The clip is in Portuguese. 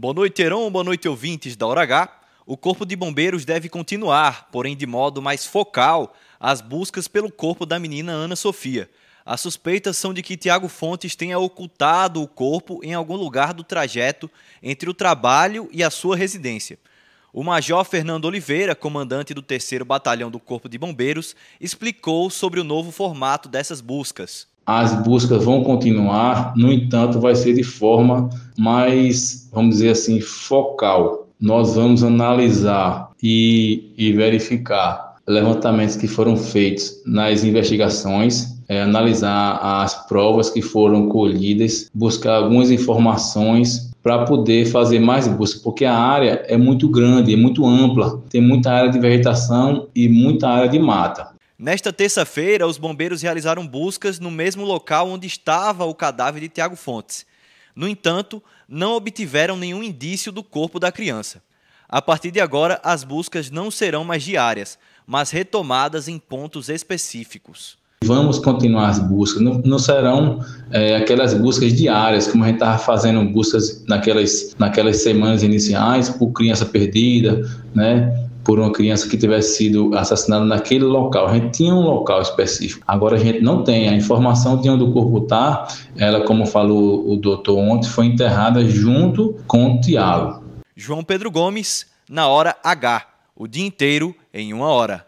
Boa noite, Heron. Boa noite, ouvintes da Hora H. O Corpo de Bombeiros deve continuar, porém de modo mais focal, as buscas pelo corpo da menina Ana Sofia. As suspeitas são de que Tiago Fontes tenha ocultado o corpo em algum lugar do trajeto entre o trabalho e a sua residência. O Major Fernando Oliveira, comandante do 3 Batalhão do Corpo de Bombeiros, explicou sobre o novo formato dessas buscas. As buscas vão continuar, no entanto, vai ser de forma mais, vamos dizer assim, focal. Nós vamos analisar e, e verificar levantamentos que foram feitos nas investigações, é, analisar as provas que foram colhidas, buscar algumas informações para poder fazer mais busca, porque a área é muito grande, é muito ampla, tem muita área de vegetação e muita área de mata. Nesta terça-feira, os bombeiros realizaram buscas no mesmo local onde estava o cadáver de Tiago Fontes. No entanto, não obtiveram nenhum indício do corpo da criança. A partir de agora, as buscas não serão mais diárias, mas retomadas em pontos específicos. Vamos continuar as buscas, não, não serão é, aquelas buscas diárias, como a gente estava fazendo buscas naquelas, naquelas semanas iniciais por criança perdida, né? Por uma criança que tivesse sido assassinada naquele local. A gente tinha um local específico. Agora a gente não tem. A informação de onde o corpo está, ela, como falou o doutor ontem, foi enterrada junto com o Tiago. João Pedro Gomes, na hora H. O dia inteiro em uma hora.